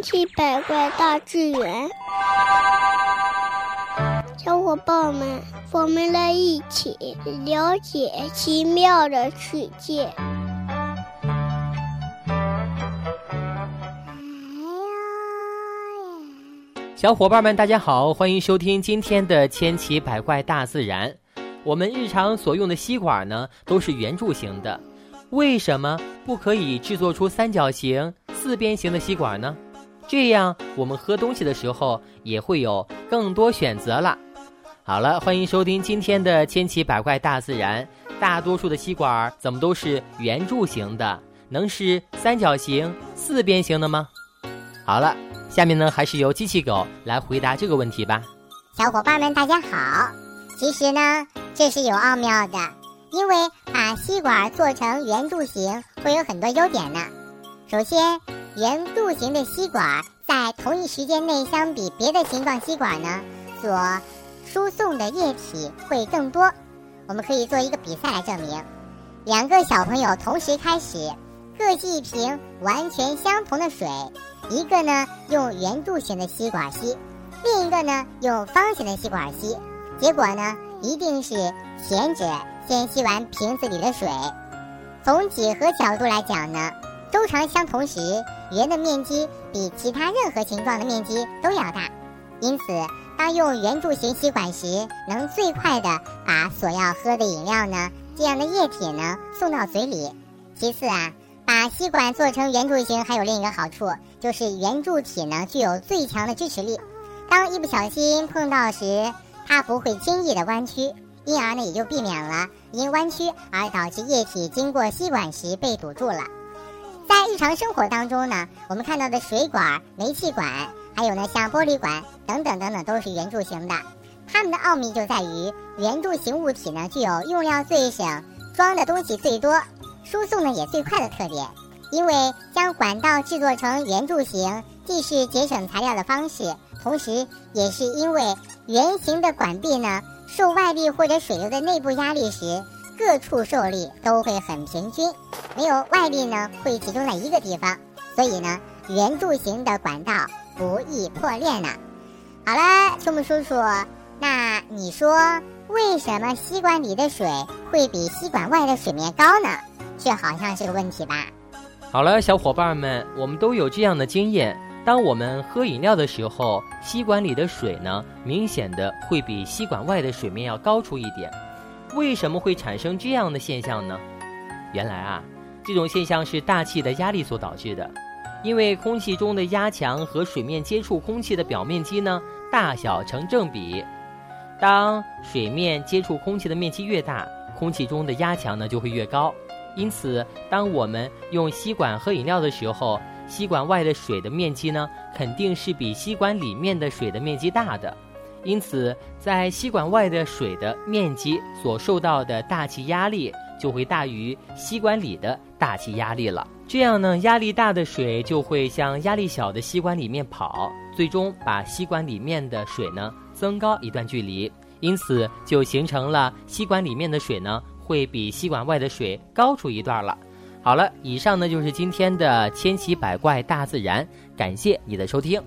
千奇百怪大自然，小伙伴们，我们来一起了解奇妙的世界。小伙伴们，大家好，欢迎收听今天的《千奇百怪大自然》。我们日常所用的吸管呢，都是圆柱形的，为什么不可以制作出三角形、四边形的吸管呢？这样我们喝东西的时候也会有更多选择了。好了，欢迎收听今天的《千奇百怪大自然》。大多数的吸管怎么都是圆柱形的？能是三角形、四边形的吗？好了。下面呢，还是由机器狗来回答这个问题吧。小伙伴们，大家好。其实呢，这是有奥妙的，因为把吸管做成圆柱形会有很多优点呢。首先，圆柱形的吸管在同一时间内，相比别的形状吸管呢，所输送的液体会更多。我们可以做一个比赛来证明：两个小朋友同时开始，各吸一瓶完全相同的水。一个呢用圆柱形的吸管吸，另一个呢用方形的吸管吸，结果呢一定是前者先吸完瓶子里的水。从几何角度来讲呢，周长相同时，圆的面积比其他任何形状的面积都要大，因此当用圆柱形吸管时，能最快的把所要喝的饮料呢这样的液体呢送到嘴里。其次啊。把吸管做成圆柱形，还有另一个好处，就是圆柱体呢具有最强的支持力。当一不小心碰到时，它不会轻易的弯曲，因而呢也就避免了因弯曲而导致液体经过吸管时被堵住了。在日常生活当中呢，我们看到的水管、煤气管，还有呢像玻璃管等等等等，都是圆柱形的。它们的奥秘就在于圆柱形物体呢具有用料最省、装的东西最多。输送呢也最快的特点，因为将管道制作成圆柱形，既是节省材料的方式，同时也是因为圆形的管壁呢，受外力或者水流的内部压力时，各处受力都会很平均，没有外力呢会集中在一个地方，所以呢，圆柱形的管道不易破裂呢。好了，秋木叔叔，那你说为什么吸管里的水会比吸管外的水面高呢？这好像是个问题吧？好了，小伙伴们，我们都有这样的经验：当我们喝饮料的时候，吸管里的水呢，明显的会比吸管外的水面要高出一点。为什么会产生这样的现象呢？原来啊，这种现象是大气的压力所导致的。因为空气中的压强和水面接触空气的表面积呢，大小成正比。当水面接触空气的面积越大，空气中的压强呢就会越高。因此，当我们用吸管喝饮料的时候，吸管外的水的面积呢，肯定是比吸管里面的水的面积大的。因此，在吸管外的水的面积所受到的大气压力就会大于吸管里的大气压力了。这样呢，压力大的水就会向压力小的吸管里面跑，最终把吸管里面的水呢增高一段距离。因此，就形成了吸管里面的水呢。会比吸管外的水高出一段了。好了，以上呢就是今天的千奇百怪大自然，感谢你的收听。